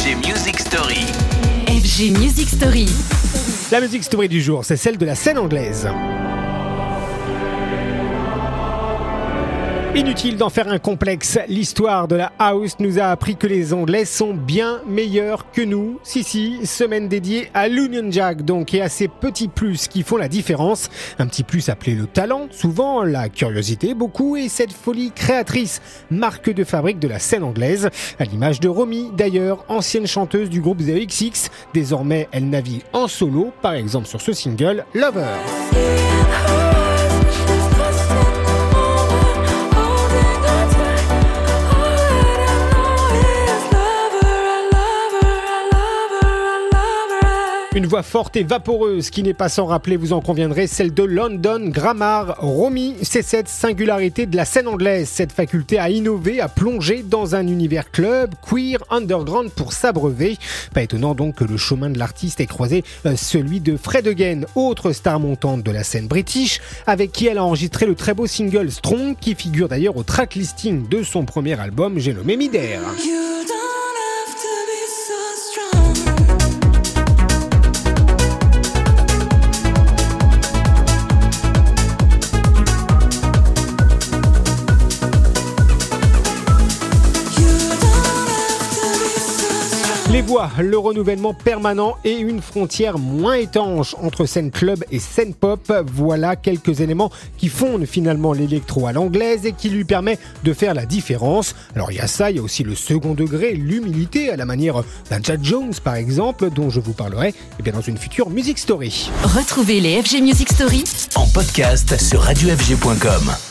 FG Music Story. FG Music Story. La musique story du jour, c'est celle de la scène anglaise. Inutile d'en faire un complexe, l'histoire de la house nous a appris que les Anglais sont bien meilleurs que nous. Si si, semaine dédiée à l'Union Jack donc et à ces petits plus qui font la différence. Un petit plus appelé le talent, souvent la curiosité beaucoup et cette folie créatrice, marque de fabrique de la scène anglaise. À l'image de Romy d'ailleurs, ancienne chanteuse du groupe The XX, désormais elle navigue en solo, par exemple sur ce single Lover. Une voix forte et vaporeuse qui n'est pas sans rappeler, vous en conviendrez, celle de London Grammar. Romy, c'est cette singularité de la scène anglaise, cette faculté à innover, à plonger dans un univers club, queer, underground pour s'abreuver. Pas étonnant donc que le chemin de l'artiste ait croisé euh, celui de Fred Again, autre star montante de la scène british, avec qui elle a enregistré le très beau single Strong, qui figure d'ailleurs au track listing de son premier album, j'ai nommé. Les voix, le renouvellement permanent et une frontière moins étanche entre scène club et scène pop, voilà quelques éléments qui fondent finalement l'électro à l'anglaise et qui lui permet de faire la différence. Alors il y a ça, il y a aussi le second degré, l'humilité à la manière d'un Chad Jones par exemple, dont je vous parlerai eh bien, dans une future Music Story. Retrouvez les FG Music Story En podcast sur radiofg.com.